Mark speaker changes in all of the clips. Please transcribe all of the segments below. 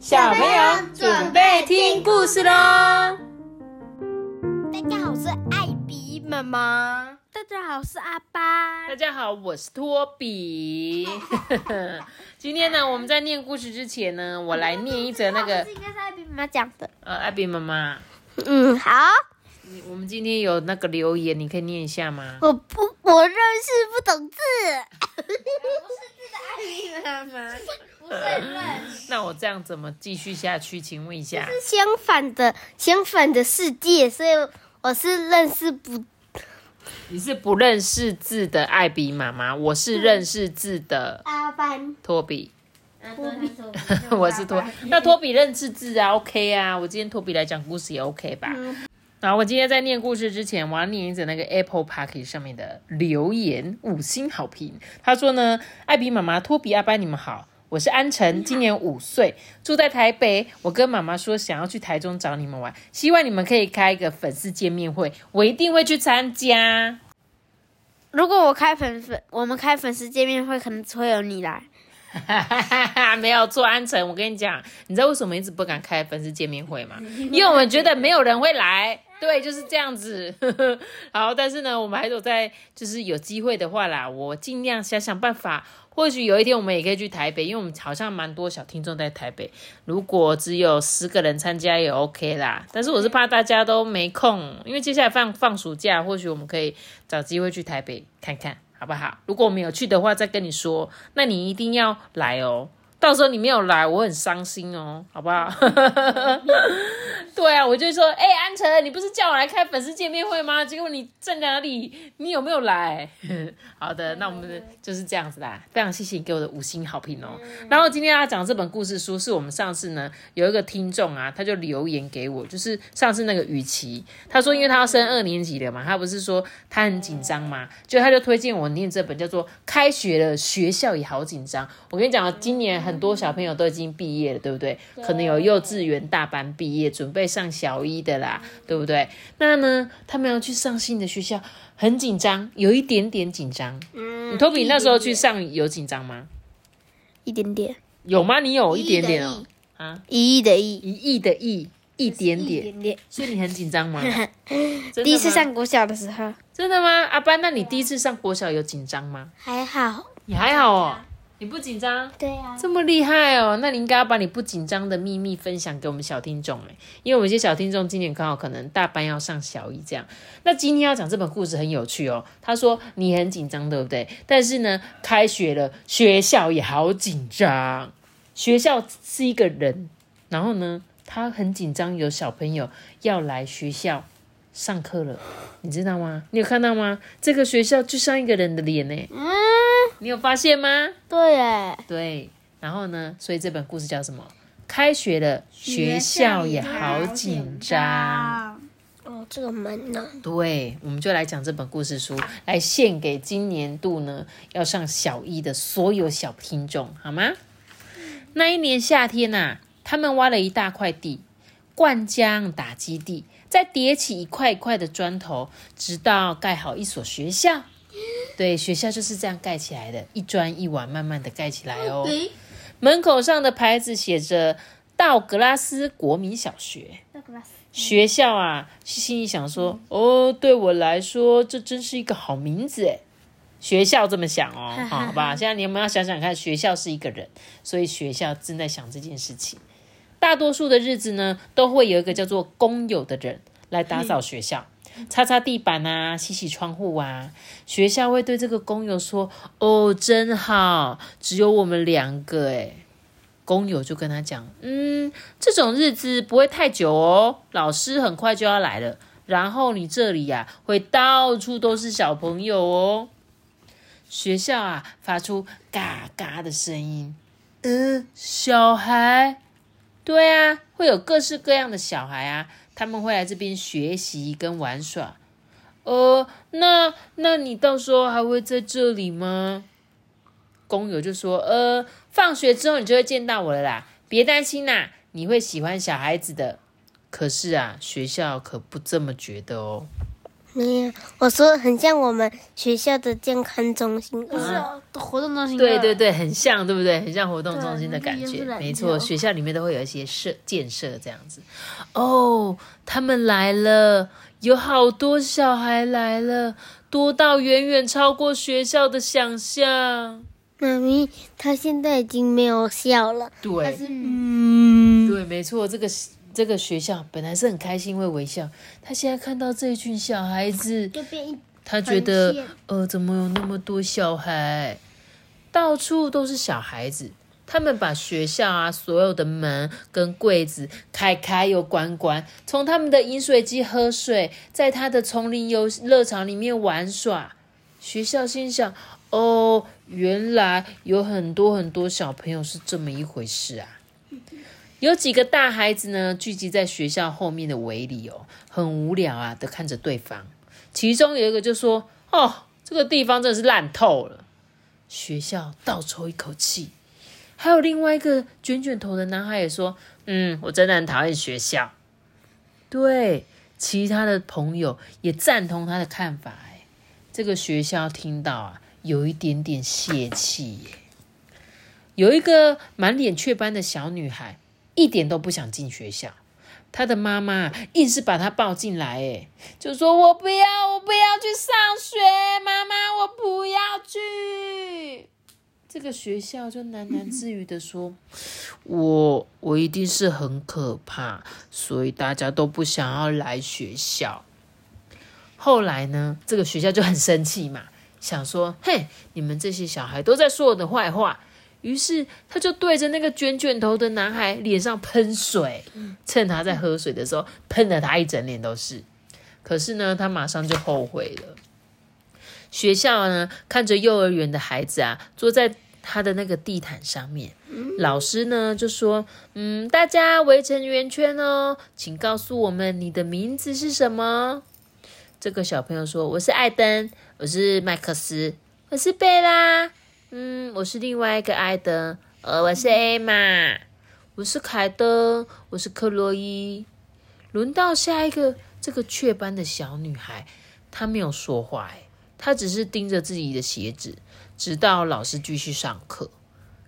Speaker 1: 小朋友准备听故事喽！
Speaker 2: 大家好，我是艾比妈妈。大家好，我是阿巴。
Speaker 1: 大家好，我是托比。今天呢，我们在念故事之前呢，我来念一则那个
Speaker 2: 这应该是艾比妈妈讲的。
Speaker 1: 呃，艾比妈妈，
Speaker 2: 嗯，好。
Speaker 1: 你我们今天有那个留言，你可以念一下吗？
Speaker 2: 我不，我认识不懂字。不是。
Speaker 1: 那我这样怎么继续下去？请问一下，
Speaker 2: 是相反的，相反的世界，所以我是认识不。
Speaker 1: 你是不认识字的艾比妈妈，我是认识字的
Speaker 2: 阿班。
Speaker 1: 托比。
Speaker 2: 托比，
Speaker 1: 我是托，那托比认识字啊，OK 啊，我今天托比来讲故事也 OK 吧。然后我今天在念故事之前，我要念一则那个 Apple Park 上面的留言，五星好评。他说呢，艾比妈妈、托比、阿班，你们好，我是安晨，今年五岁，住在台北。我跟妈妈说想要去台中找你们玩，希望你们可以开一个粉丝见面会，我一定会去参加。
Speaker 2: 如果我开粉粉，我们开粉丝见面会，可能只会有你来。
Speaker 1: 哈哈哈没有做安晨，我跟你讲，你知道为什么一直不敢开粉丝见面会吗？因为我们觉得没有人会来，对，就是这样子。好，但是呢，我们还有在，就是有机会的话啦，我尽量想想办法。或许有一天我们也可以去台北，因为我们好像蛮多小听众在台北。如果只有十个人参加也 OK 啦，但是我是怕大家都没空，因为接下来放放暑假，或许我们可以找机会去台北看看。好不好？如果我们有去的话，再跟你说。那你一定要来哦。到时候你没有来，我很伤心哦，好不好？对啊，我就说，哎，安晨，你不是叫我来开粉丝见面会吗？结果你在哪里？你有没有来？好的，那我们就是这样子啦。非常谢谢你给我的五星好评哦。然后今天要讲这本故事书，是我们上次呢有一个听众啊，他就留言给我，就是上次那个雨琦，他说因为他要升二年级了嘛，他不是说他很紧张嘛，就他就推荐我念这本叫做《开学了，学校也好紧张》。我跟你讲，今年很。很多小朋友都已经毕业了，对不对？可能有幼稚园大班毕业，准备上小一的啦，对不对？那呢，他们要去上新的学校，很紧张，有一点点紧张。嗯，托比那时候去上有紧张吗？
Speaker 2: 一点点。
Speaker 1: 有吗？你有一点点哦。
Speaker 2: 啊，一亿的亿，
Speaker 1: 一亿的亿，一点点。所以你很紧张吗？
Speaker 2: 第一次上国小的时候。
Speaker 1: 真的吗？阿班，那你第一次上国小有紧张吗？
Speaker 2: 还好。
Speaker 1: 你还好哦。你不紧张？
Speaker 2: 对呀，
Speaker 1: 这么厉害哦！那你应该要把你不紧张的秘密分享给我们小听众哎，因为我们一些小听众今年刚好可能大班要上小一这样。那今天要讲这本故事很有趣哦。他说你很紧张，对不对？但是呢，开学了，学校也好紧张。学校是一个人，然后呢，他很紧张，有小朋友要来学校上课了，你知道吗？你有看到吗？这个学校就像一个人的脸呢。嗯。你有发现吗？
Speaker 2: 对，哎，
Speaker 1: 对，然后呢？所以这本故事叫什么？开学了，学校也好紧张。
Speaker 2: 哦，这个门呢？
Speaker 1: 对，我们就来讲这本故事书，来献给今年度呢要上小一的所有小听众，好吗？那一年夏天呐，他们挖了一大块地，灌浆打基地，再叠起一块一块的砖头，直到盖好一所学校。对，学校就是这样盖起来的，一砖一瓦，慢慢的盖起来哦。门口上的牌子写着“道格拉斯国民小学”。学校啊，心里想说：“哦，对我来说，这真是一个好名字诶学校这么想哦，好吧。现在你们要想想看，学校是一个人，所以学校正在想这件事情。大多数的日子呢，都会有一个叫做工友的人来打扫学校。擦擦地板啊，洗洗窗户啊。学校会对这个工友说：“哦，真好，只有我们两个。”诶工友就跟他讲：“嗯，这种日子不会太久哦，老师很快就要来了。然后你这里呀，会到处都是小朋友哦。学校啊，发出嘎嘎的声音。嗯，小孩，对啊，会有各式各样的小孩啊。”他们会来这边学习跟玩耍，呃，那那你到时候还会在这里吗？工友就说，呃，放学之后你就会见到我了啦，别担心啦，你会喜欢小孩子的。可是啊，学校可不这么觉得哦。
Speaker 2: 没有，我说很像我们学校的健康中心。
Speaker 3: 不是哦活动中心。
Speaker 1: 对对，对，很像，对不对？很像活动中心的感觉没错。学校里面都会有一些设建设这样子。哦，他们来了，有好多小孩来了，多到远远超过学校的想象。
Speaker 2: 妈咪，他现在已经没有笑了。
Speaker 1: 对，
Speaker 2: 嗯，
Speaker 1: 对，没错，这个这个学校本来是很开心会微笑，他现在看到这一群小孩子，他觉得呃，怎么有那么多小孩？到处都是小孩子，他们把学校啊所有的门跟柜子开开又关关，从他们的饮水机喝水，在他的丛林游乐场里面玩耍。学校心想：哦，原来有很多很多小朋友是这么一回事啊。有几个大孩子呢，聚集在学校后面的围里哦，很无聊啊的看着对方。其中有一个就说：“哦，这个地方真的是烂透了。”学校倒抽一口气。还有另外一个卷卷头的男孩也说：“嗯，我真的很讨厌学校。”对，其他的朋友也赞同他的看法。哎，这个学校听到啊，有一点点泄气耶。有一个满脸雀斑的小女孩，一点都不想进学校。他的妈妈硬是把他抱进来，哎，就说：“我不要，我不要去上学，妈妈，我不要去。”这个学校就喃喃自语的说：“我我一定是很可怕，所以大家都不想要来学校。”后来呢，这个学校就很生气嘛，想说：“嘿，你们这些小孩都在说我的坏话。”于是他就对着那个卷卷头的男孩脸上喷水，趁他在喝水的时候喷了他一整脸都是。可是呢，他马上就后悔了。学校呢，看着幼儿园的孩子啊，坐在他的那个地毯上面。老师呢就说：“嗯，大家围成圆圈哦，请告诉我们你的名字是什么。”这个小朋友说：“我是艾登，我是麦克斯，我是贝拉。嗯，我是另外一个艾登，呃，我是艾玛，我是凯登，我是克洛伊。”轮到下一个这个雀斑的小女孩，她没有说话，哎，她只是盯着自己的鞋子，直到老师继续上课。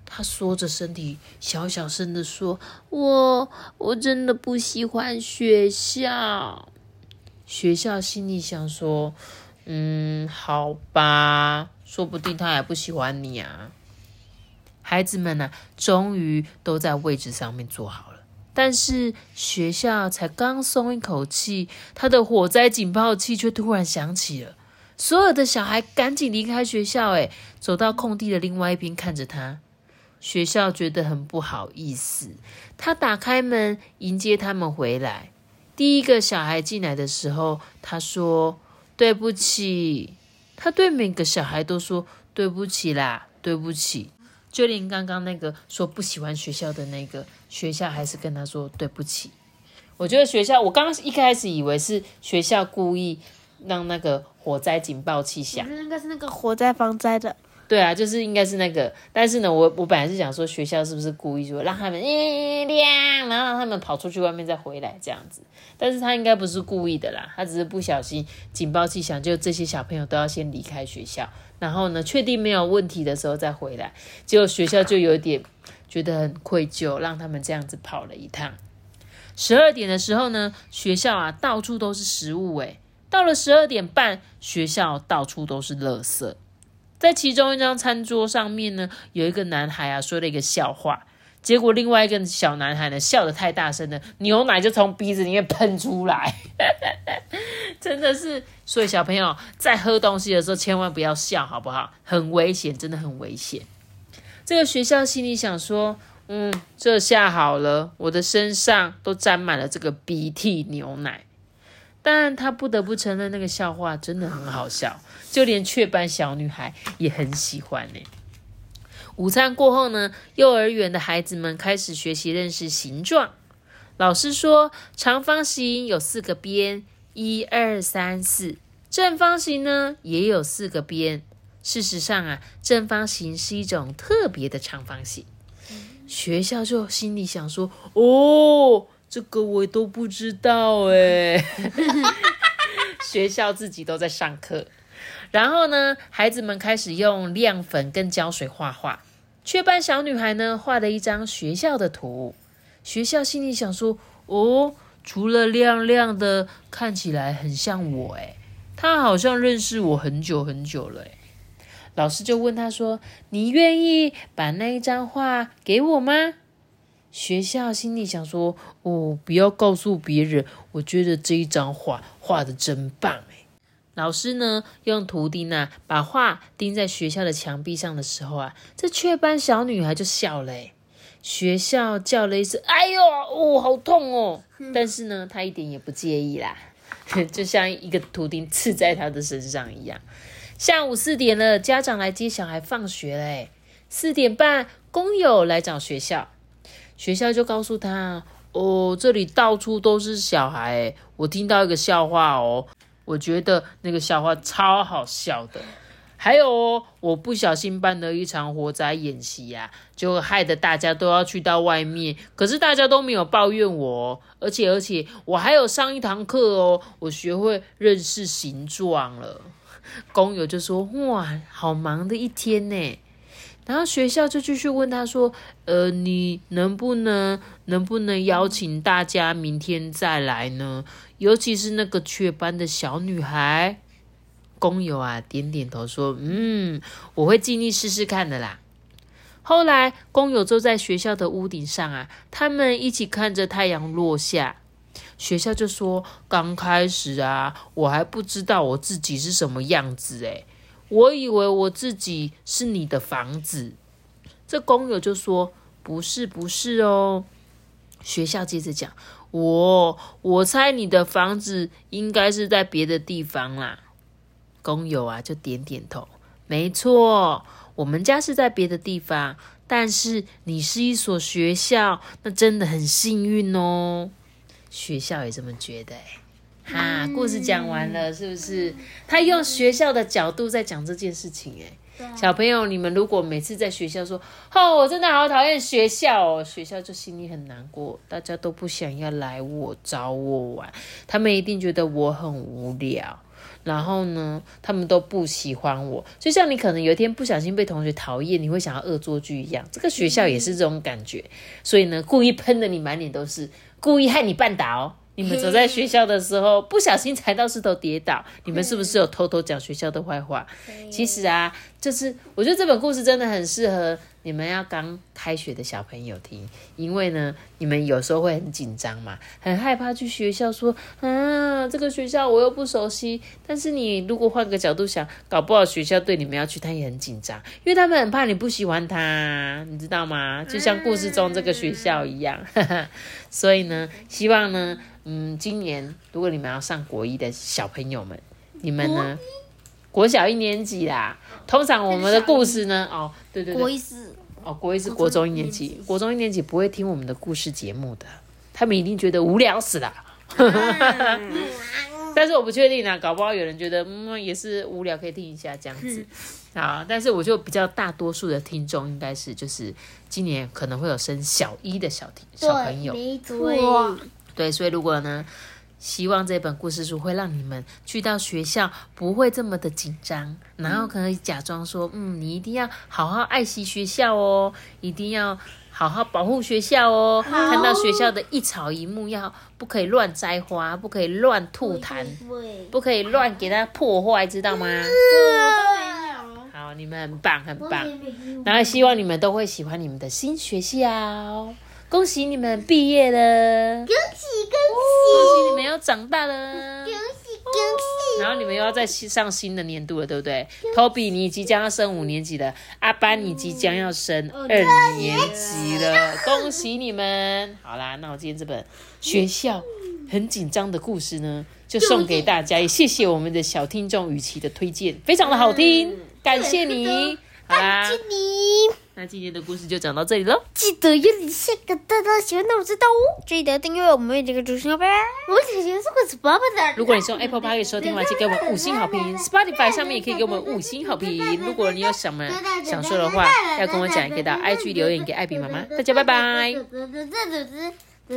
Speaker 1: 她缩着身体，小小声的说：“我我真的不喜欢学校。”学校心里想说：“嗯，好吧，说不定他也不喜欢你啊。”孩子们呢、终于都在位置上面坐好了。但是学校才刚松一口气，他的火灾警报器却突然响起了。所有的小孩赶紧离开学校，哎，走到空地的另外一边看着他。学校觉得很不好意思，他打开门迎接他们回来。第一个小孩进来的时候，他说：“对不起。”他对每个小孩都说：“对不起啦，对不起。”就连刚刚那个说不喜欢学校的那个，学校还是跟他说对不起。我觉得学校，我刚刚一开始以为是学校故意让那个火灾警报器响
Speaker 3: 我，觉得应该是那个火灾防灾的。
Speaker 1: 对啊，就是应该是那个。但是呢，我我本来是想说学校是不是故意说让他们咦亮，然后让他们跑出去外面再回来这样子。但是他应该不是故意的啦，他只是不小心警报器响，就这些小朋友都要先离开学校，然后呢，确定没有问题的时候再回来。结果学校就有点觉得很愧疚，让他们这样子跑了一趟。十二点的时候呢，学校啊到处都是食物，诶，到了十二点半，学校到处都是垃圾。在其中一张餐桌上面呢，有一个男孩啊说了一个笑话，结果另外一个小男孩呢笑得太大声了，牛奶就从鼻子里面喷出来，真的是。所以小朋友在喝东西的时候千万不要笑，好不好？很危险，真的很危险。这个学校心里想说，嗯，这下好了，我的身上都沾满了这个鼻涕牛奶。但他不得不承认，那个笑话真的很好笑，就连雀斑小女孩也很喜欢呢。午餐过后呢，幼儿园的孩子们开始学习认识形状。老师说，长方形有四个边，一二三四；正方形呢也有四个边。事实上啊，正方形是一种特别的长方形。学校就心里想说：“哦。”这个我都不知道哎，学校自己都在上课。然后呢，孩子们开始用亮粉跟胶水画画。雀斑小女孩呢，画了一张学校的图。学校心里想说：“哦，除了亮亮的，看起来很像我诶，她好像认识我很久很久了诶。”老师就问他说：“你愿意把那一张画给我吗？”学校心里想说：“哦，不要告诉别人，我觉得这一张画画的真棒诶。”老师呢，用图钉啊，把画钉在学校的墙壁上的时候啊，这雀斑小女孩就笑了诶。学校叫了一声：“哎呦，哦，好痛哦！” 但是呢，她一点也不介意啦，就像一个图钉刺在她的身上一样。下午四点了，家长来接小孩放学嘞。四点半，工友来找学校，学校就告诉他：“哦，这里到处都是小孩，我听到一个笑话哦。”我觉得那个笑话超好笑的，还有哦，我不小心办了一场火灾演习呀，就害得大家都要去到外面，可是大家都没有抱怨我，而且而且我还有上一堂课哦，我学会认识形状了。工友就说：“哇，好忙的一天呢。”然后学校就继续问他说：“呃，你能不能能不能邀请大家明天再来呢？尤其是那个雀斑的小女孩。”工友啊点点头说：“嗯，我会尽力试试看的啦。”后来工友坐在学校的屋顶上啊，他们一起看着太阳落下。学校就说：“刚开始啊，我还不知道我自己是什么样子诶。我以为我自己是你的房子，这工友就说：“不是，不是哦。”学校接着讲：“我我猜你的房子应该是在别的地方啦。”工友啊就点点头：“没错，我们家是在别的地方，但是你是一所学校，那真的很幸运哦。”学校也这么觉得哈，故事讲完了，是不是？他用学校的角度在讲这件事情，哎，小朋友，你们如果每次在学校说，哦，我真的好讨厌学校。哦，学校就心里很难过，大家都不想要来我找我玩，他们一定觉得我很无聊，然后呢，他们都不喜欢我，就像你可能有一天不小心被同学讨厌，你会想要恶作剧一样，这个学校也是这种感觉，所以呢，故意喷的你满脸都是，故意害你绊倒。你们走在学校的时候，不小心踩到石头跌倒，你们是不是有偷偷讲学校的坏话？其实啊，就是我觉得这本故事真的很适合你们要刚开学的小朋友听，因为呢，你们有时候会很紧张嘛，很害怕去学校，说啊，这个学校我又不熟悉。但是你如果换个角度想，搞不好学校对你们要去，他也很紧张，因为他们很怕你不喜欢他，你知道吗？就像故事中这个学校一样。所以呢，希望呢。嗯，今年如果你们要上国一的小朋友们，你们呢？国小一年级啦。通常我们的故事呢，哦，对对对，
Speaker 3: 国一是
Speaker 1: 哦，国一是国中一年级，国中一年级不会听我们的故事节目的，他们一定觉得无聊死了。但是我不确定啊，搞不好有人觉得嗯也是无聊，可以听一下这样子。好，但是我就比较大多数的听众应该是就是今年可能会有升小一的小听小朋友，
Speaker 2: 没错。
Speaker 1: 对，所以如果呢，希望这本故事书会让你们去到学校不会这么的紧张，然后可以假装说，嗯，你一定要好好爱惜学校哦，一定要好好保护学校哦，看到学校的一草一木要不可以乱摘花，不可以乱吐痰，不可以乱给它破坏，知道吗？好，你们很棒，很棒，然后希望你们都会喜欢你们的新学校。恭喜你们毕业了！
Speaker 2: 恭喜恭喜！
Speaker 1: 恭喜你们要长大了！
Speaker 2: 恭喜恭喜！
Speaker 1: 然后你们又要再上新的年度了，对不对？Toby，你即将要升五年级了；阿班，你即将要升二年级了。恭喜你们！好啦，那我今天这本学校很紧张的故事呢，就送给大家。也谢谢我们的小听众雨琦的推荐，非常的好听，感谢你。好啦。那今天的故事就讲到这里喽，
Speaker 2: 记得要留下个大大喜欢的我知道哦，记得订阅我们这个主持拜拜。我姐姐是个是爸爸的。
Speaker 1: 如果你是用 Apple Park 收听，完，记给我们五星好评，Spotify 上面也可以给我们五星好评。如果你有什么想说的话，要跟我讲，可以到 IG 留言给艾比妈妈。大家拜拜。